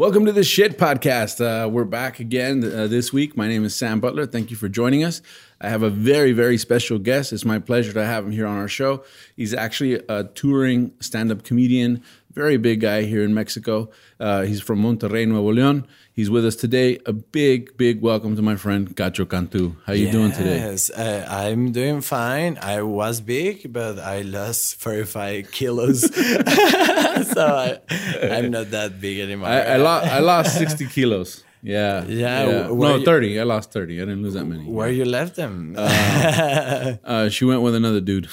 Welcome to the Shit Podcast. Uh, we're back again uh, this week. My name is Sam Butler. Thank you for joining us. I have a very, very special guest. It's my pleasure to have him here on our show. He's actually a touring stand up comedian, very big guy here in Mexico. Uh, he's from Monterrey, Nuevo León. He's with us today. A big, big welcome to my friend Cacho Cantu. How are you yes, doing today? Yes, uh, I'm doing fine. I was big, but I lost 45 kilos, so I, am not that big anymore. I, I, lost, I lost 60 kilos. Yeah. Yeah. yeah. No, you, 30. I lost 30. I didn't lose that many. Where yeah. you left them? Uh, uh, she went with another dude.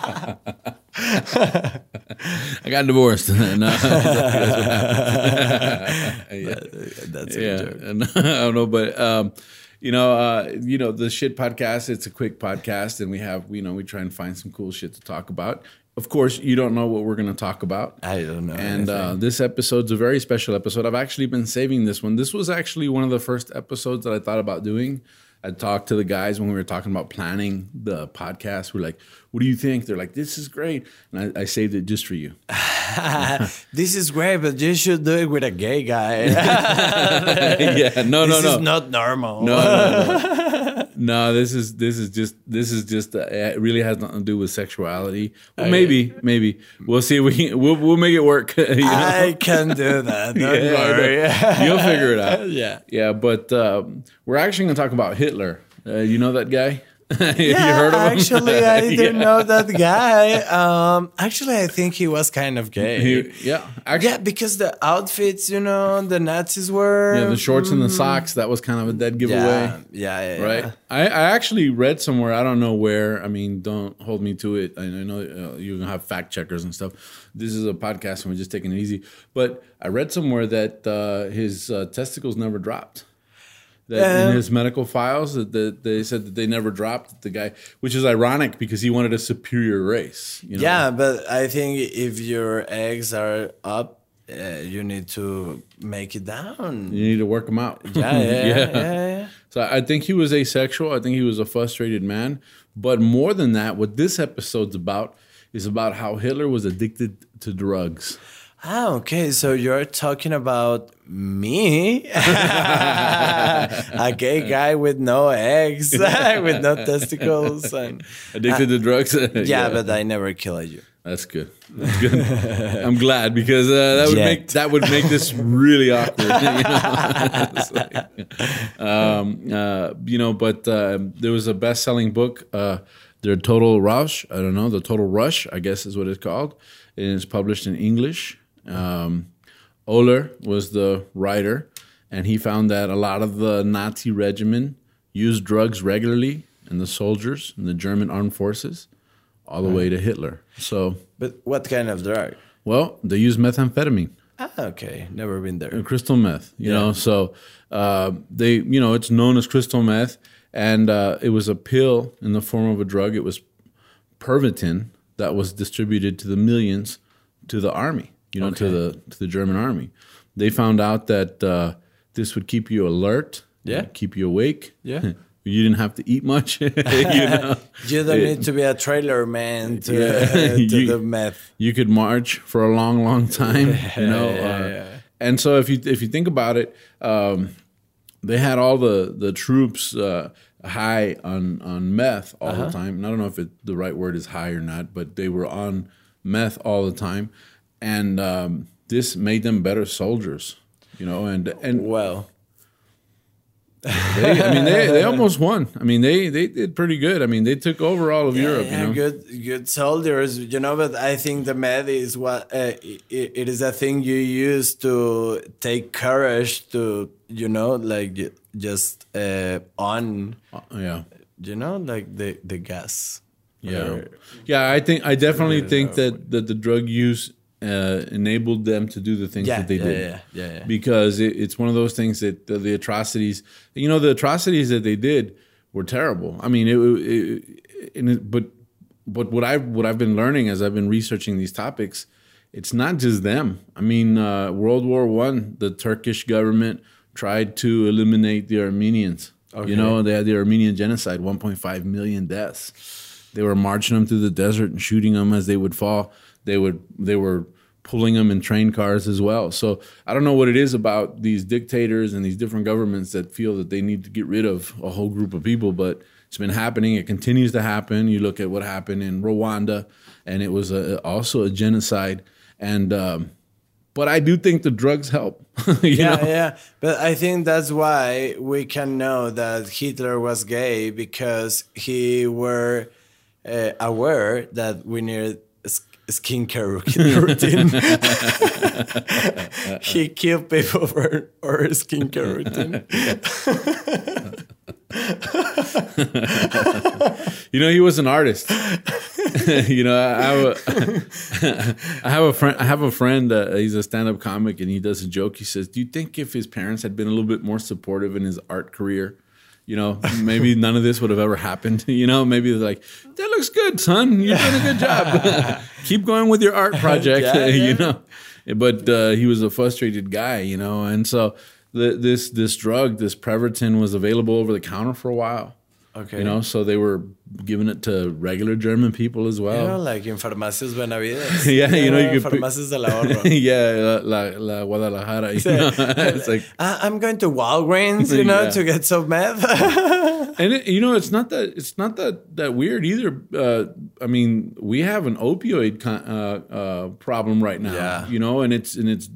I got divorced. no, yeah. That's a yeah. joke. I don't know, but um, you know, uh, you know, the shit podcast. It's a quick podcast, and we have, you know, we try and find some cool shit to talk about. Of course, you don't know what we're going to talk about. I don't know. And uh, this episode's a very special episode. I've actually been saving this one. This was actually one of the first episodes that I thought about doing. I talked to the guys when we were talking about planning the podcast. We're like, "What do you think?" They're like, "This is great," and I, I saved it just for you. this is great, but you should do it with a gay guy. yeah, no, this no, no, is not normal. no, no, no. no, this is this is just this is just uh, it really has nothing to do with sexuality. Well, Okay. maybe, maybe we'll see. We we'll we'll make it work. you know? I can do that. Don't Yeah, worry. You'll figure it out. Yeah. Yeah, but um, we're actually going to talk about Hitler. Uh, you know that guy? Have Yeah, you heard of him? actually, I didn't Yeah. know that guy. Um, actually, I think he was kind of gay. He- yeah, actually, yeah, because the outfits, you know, the Nazis were. yeah, the shorts and the socks. That was kind of a dead giveaway, Yeah, yeah, yeah. right? I, I actually read somewhere. I don't know where. I mean, don't hold me to it. I, I know uh, you're gonna have fact checkers and stuff. This is a podcast, and we're just taking it easy. But I read somewhere that uh, his uh, testicles never dropped. That in Um, his medical files, that, that they said that they never dropped the guy, which is ironic because he wanted a superior race. You know? Yeah, but I think if your eggs are up, uh, you need to make it down. You need to work them out. Yeah, yeah, yeah. yeah, So I think he was asexual. I think he was a frustrated man. But more than that, what this episode's about is about how Hitler was addicted to drugs. Ah, okay. So you're talking about me, a gay guy with no eggs, with no testicles, and Addicted to drugs? yeah, but I never killed you. That's good. That's good. I'm glad because uh, that would make that would make this really awkward. You know, like, um, uh, you know but uh, there was a best-selling book, uh, "The Total Rush." I don't know, "The Total Rush," I guess is what it's called. And it's published in English. Um, Ohler was the writer, and he found that a lot of the Nazi regimen used drugs regularly, and the soldiers in the German armed forces, all the way to Hitler. So, But what kind of drug? well, they use methamphetamine, Ah, okay. Never been there. crystal meth. You know, so uh, they, you know, it's known as crystal meth, and uh, it was a pill in the form of a drug. It was Pervitin that was distributed to the millions to the army. You know, to the to the German army. They found out that uh, this would keep you alert. Yeah. keep you awake. Yeah. you didn't have to eat much. you know. You don't It- need to be a trailer man to, Yeah. to You- the meth. you could march for a long, long time. You know, Yeah, uh, yeah. and so if you if you think about it, um, they had all the the troops uh, high on on meth all Uh-huh. the time. And I don't know if it, the right word is high or not, but they were on meth all the time, and um, this made them better soldiers. You know, and and Well, they, I mean they, they almost won. I mean they they did pretty good. I mean they took over all of Europe. yeah, you know, good good soldiers, you know. But I think the med is what uh, it, it is a thing you use to take courage to, you know, like just uh, on, Uh, yeah. you know, like the the gas. Yeah, yeah. I think I definitely think that that the drug use uh, enabled them to do the things Yeah, that they yeah, did. yeah, yeah, yeah. Because it, it's one of those things that the, the atrocities, you know, the atrocities that they did were terrible. I mean, it, it, it but but what I what I've been learning as I've been researching these topics, it's not just them. I mean, uh, World War One, the Turkish government tried to eliminate the Armenians. Okay. You know, they had the Armenian genocide, 1.5 million deaths. They were marching them through the desert and shooting them as they would fall. They would they were pulling them in train cars as well. So I don't know what it is about these dictators and these different governments that feel that they need to get rid of a whole group of people, but it's been happening. It continues to happen. You look at what happened in Rwanda, and it was a, also a genocide. And um, but I do think the drugs help. yeah, know? yeah. But I think that's why we can know that Hitler was gay because he were uh, aware that we need a sk- skincare routine. he killed people for our skincare routine. You know, he was an artist. you know, I have a, I have a friend. I have a friend. Uh, he's a stand-up comic, and he does a joke. He says, "Do you think if his parents had been a little bit more supportive in his art career, you know, maybe none of this would have ever happened? You know, maybe like, that looks good, son. You're doing a good job. Keep going with your art project. Yeah, you know." But uh, he was a frustrated guy, you know, and so the, this this drug, this Preverton, was available over the counter for a while. Okay. You know, so they were giving it to regular German people as You well. know, like in Farmacias Benavides. Yeah, you know, you could Farmacias del Ahorro. yeah, la, la, la Guadalajara. You know? it's like, I- I'm going to Walgreens, you know, Yeah. to get some meth. and it, you know, it's not that it's not that that weird either. Uh, I mean, we have an opioid con- uh, uh, problem right now. Yeah. You know, and it's and it's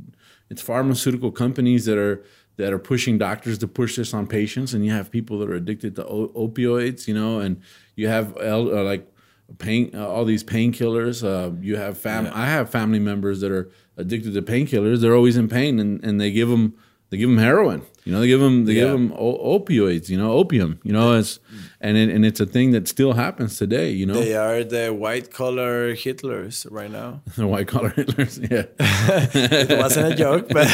it's pharmaceutical companies that are that are pushing doctors to push this on patients, and you have people that are addicted to o- opioids. You know, and you have el- uh, like pain, uh, all these painkillers. Uh, you have fam. I have family members that are addicted to painkillers. They're always in pain, and, and they give them they give them heroin. You know, they give them they give them o- opioids. You know, opium. You know, it's and it, and it's a thing that still happens today. You know, they are the white collar Hitlers right now. the white collar Hitlers. Yeah, It wasn't a joke, but,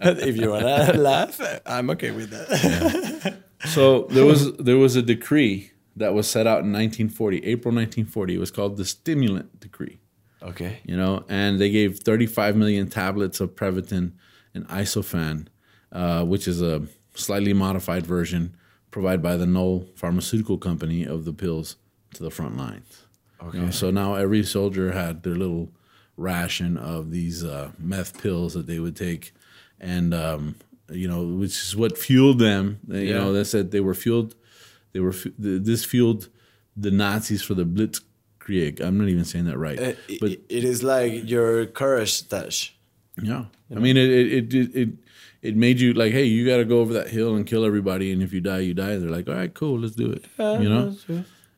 but if you wanna laugh, I'm okay with that. so there was there was a decree that was set out in 1940, April 1940. It was called the Stimulant Decree. Okay. you know, and they gave 35 million tablets of Previtin and Isophan, uh, which is a slightly modified version provided by the Knoll Pharmaceutical Company of the pills to the front lines. Okay. so now every soldier had their little ration of these uh, meth pills that they would take, and um, you know, which is what fueled them. You Yeah. know, they said they were fueled. They were fu- this fueled the Nazis for the Blitzkrieg. I'm not even saying that right, Uh, but it- it is like your courage stash. Yeah, I mean, it it it it it made you like, hey, you got to go over that hill and kill everybody, and if you die, you die. They're like, all right, cool, let's do it. you know,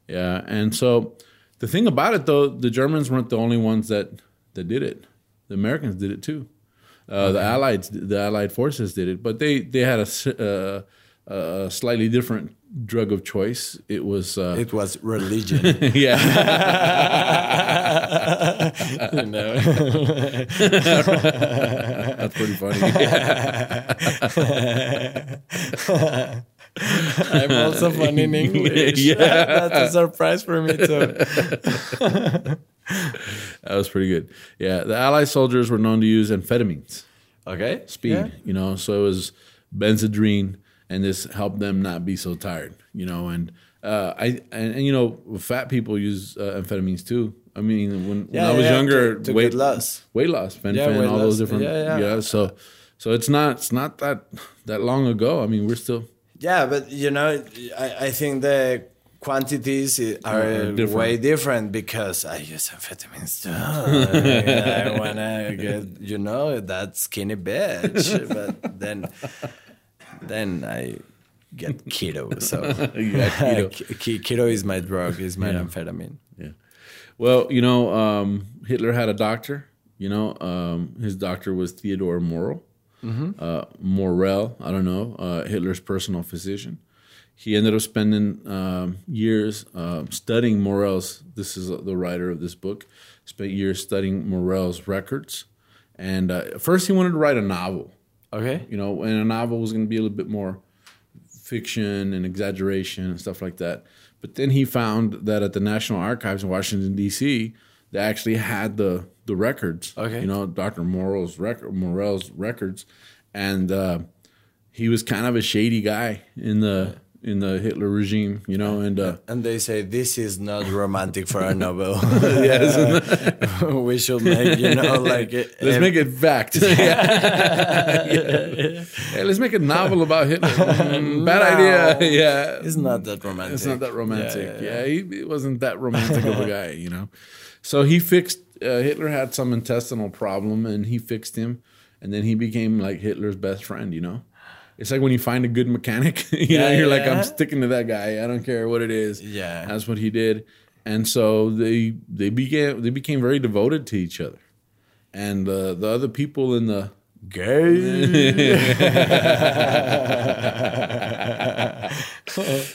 yeah. And so the thing about it, though, the Germans weren't the only ones that that did it. The Americans did it too. Uh, The Allied the Allied forces did it, but they they had a s- uh, a slightly different drug of choice. It was uh, It was religion. yeah. know? That's pretty funny. I'm also funny in English. Yeah. That's a surprise for me too. That was pretty good. Yeah, the Allied soldiers were known to use amphetamines, Okay. speed. Yeah. You know, so it was Benzedrine, and this helped them not be so tired. You know, and uh, I and, and you know, fat people use uh, amphetamines too. I mean, when, when Yeah, I was yeah, younger, to- to weight loss. weight loss, fen, Yeah, all those different. Yeah, yeah. So, so it's not it's not that that long ago. I mean, we're still Yeah, but you know, I, I think the quantities are different. way different because I use amphetamines too. I wanna get, you know, that skinny bitch, but then, then I get keto. So keto. Keto is my drug, is my Yeah. amphetamine. Yeah. Well, you know, um, Hitler had a doctor. You know, um, his doctor was Theodore Morell. Uh, Morell, I don't know, uh, Hitler's personal physician. he ended up spending um, years uh, studying Morell's. This is the writer of this book. Spent years studying Morell's records, and uh, first he wanted to write a novel. Okay. You know, and a novel was going to be a little bit more fiction and exaggeration and stuff like that. But then he found that at the National Archives in Washington D.C., they actually had the the records. Okay. You know, Dr. Morell's record, Morell's records, and uh, he was kind of a shady guy in the in the Hitler regime. You know, and uh, And they say this is not romantic for a novel. yes, we should make you know like let's make it fact. Yeah. Yeah. Hey, let's make a novel about Hitler. Mm, bad No. idea. Yeah, It's not that romantic. It's not that romantic. Yeah, Yeah, he, he wasn't that romantic of a guy, you know. So he fixed. Uh, Hitler had some intestinal problem, and he fixed him, and then he became like Hitler's best friend. You know, it's like when you find a good mechanic. you know, you're like. I'm sticking to that guy. I don't care what it is. Yeah. that's what he did, and so they they began they became very devoted to each other, and uh, the other people in the Gay.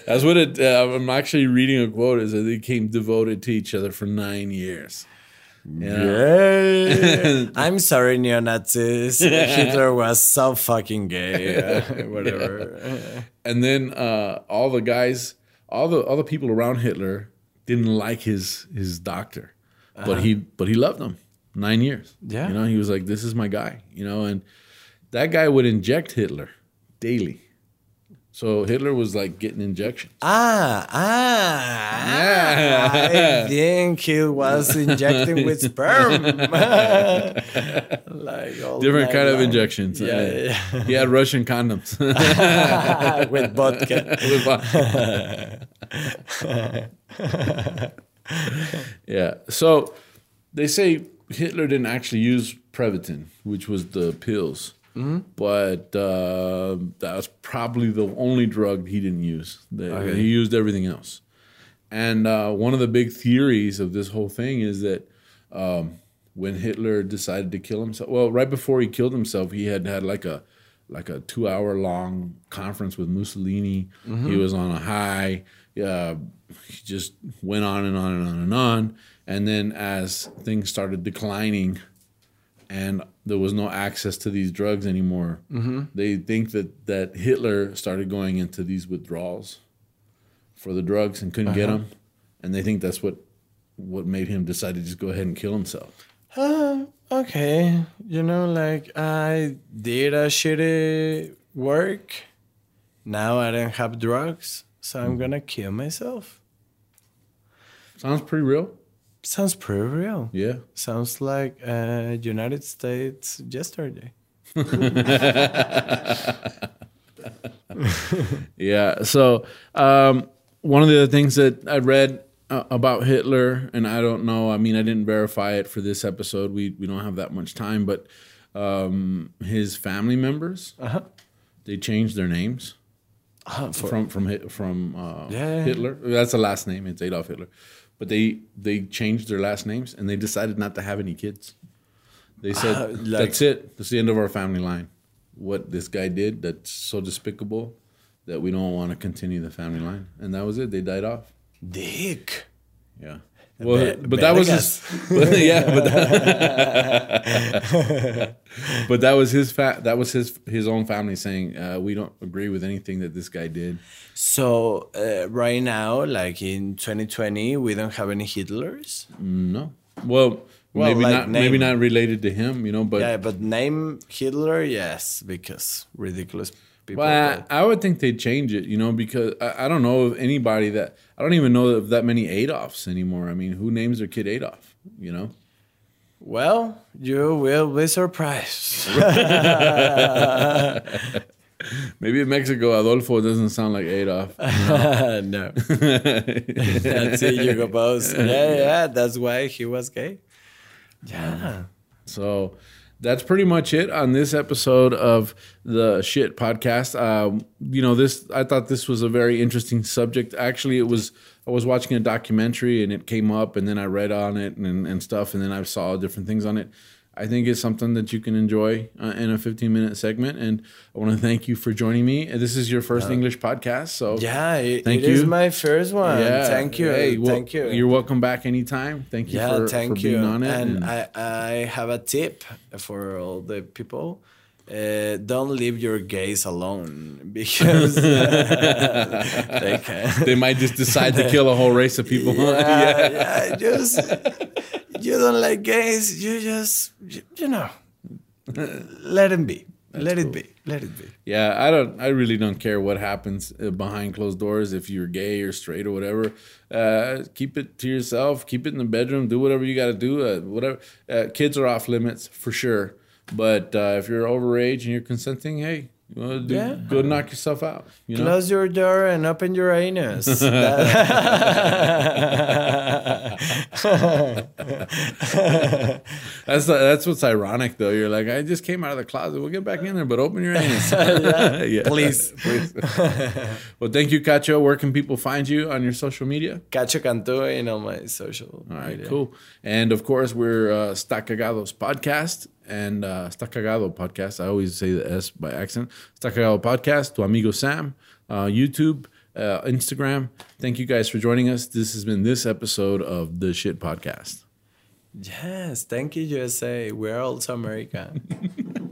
That's what it. Uh, I'm actually reading a quote. Is that they became devoted to each other for nine years. Gay. I'm sorry, neo Nazis. Hitler was so fucking gay. Uh, whatever. And then uh, all the guys, all the all the people around Hitler didn't like his his doctor, but he but he loved him. Nine years. Yeah. you know he was like, this is my guy. You know, and that guy would inject Hitler daily. So Hitler was like getting injections. Ah, ah. I think he was injecting with sperm. like all Different kind of injections. Yeah, yeah. He had Russian condoms. with vodka. With vodka. yeah. So they say Hitler didn't actually use Prevatin, which was the pills, but uh, that was probably the only drug he didn't use. The- Okay. He used everything else. And uh, one of the big theories of this whole thing is that um, when Hitler decided to kill himself, well, right before he killed himself, he had had like a like a two hour long conference with Mussolini. He was on a high. Uh, he just went on and on and on and on. And then as things started declining, and there was no access to these drugs anymore, they think that that Hitler started going into these withdrawals for the drugs and couldn't get them, and they think that's what what made him decide to just go ahead and kill himself. Uh, okay. You know, like I did a shitty work. Now I don't have drugs, so I'm gonna kill myself. Sounds pretty real. Sounds pretty real. Yeah. Sounds like uh, United States yesterday. Yeah. So um, one of the other things that I read uh, about Hitler, and I don't know. I mean, I didn't verify it for this episode. We we don't have that much time, but um, his family members Uh-huh. they changed their names Uh, from from from uh, Yeah. Hitler. That's the last name. It's Adolf Hitler, but they they changed their last names and they decided not to have any kids. They said Uh, like- that's it. That's the end of our family line. What this guy did that's so despicable that we don't want to continue the family line, and that was it. They died off. Dick. Yeah. Well, but that was his, yeah, but that, but that was his fa- that was his his own family saying uh, we don't agree with anything that this guy did. So uh, right now, like in 2020, we don't have any Hitlers. No. Well, Well, maybe like not. Maybe not related to him, you know. But yeah, but name Hitler, yes, because ridiculous people. well, I, I would think they'd change it, you know, because I, I don't know of anybody that I don't even know of that many Adolfs anymore. I mean, who names their kid Adolf? You know. well, you will be surprised. Maybe in Mexico, Adolfo doesn't sound like Adolf. no, that's it. You go both. Yeah, yeah, that's why he was gay. Yeah. So that's pretty much it on this episode of the shit podcast. Um, you know, this I thought this was a very interesting subject. Actually, it was I was watching a documentary and it came up, and then I read on it and, and stuff, and then I saw different things on it. I think it's something that you can enjoy uh, in a 15 minute segment. And I want to thank you for joining me. This is your first English podcast, so Yeah, it, Thank it is you. my first one. yeah, Thank you. Hey, well, thank you. You're welcome back anytime. Thank you yeah, for, thank for you. being on it. And, and- I, I have a tip for all the people. Uh, don't leave your gays alone because they can. they might just decide to kill a whole race of people. yeah, yeah, just you don't like gays. You just you, you know, let him be. let it be. Let it be. Yeah, I don't. I really don't care what happens uh, behind closed doors. If you're gay or straight or whatever, uh, keep it to yourself. Keep it in the bedroom. Do whatever you got to do. Uh, whatever. Uh, kids are off limits for sure. But uh, if you're overage and you're consenting, hey, you wanna do, Yeah. go knock yourself out. You know. Close your door and open your anus. That's that's what's ironic though. You're like, I just came out of the closet. We'll get back in there, but open your anus. yeah. Please. please. well, thank you, Cacho. Where can people find you on your social media? Cacho Cantu in all my social. All right, media. cool. And of course, we're uh, Cagados podcast and uh, Está Cagado podcast. I always say the S by accent. Está Cagado podcast. Tu amigo Sam. Uh, YouTube, uh, Instagram. Thank you guys for joining us. This has been this episode of the Shit Podcast. Yes, thank you, USA. We're also American.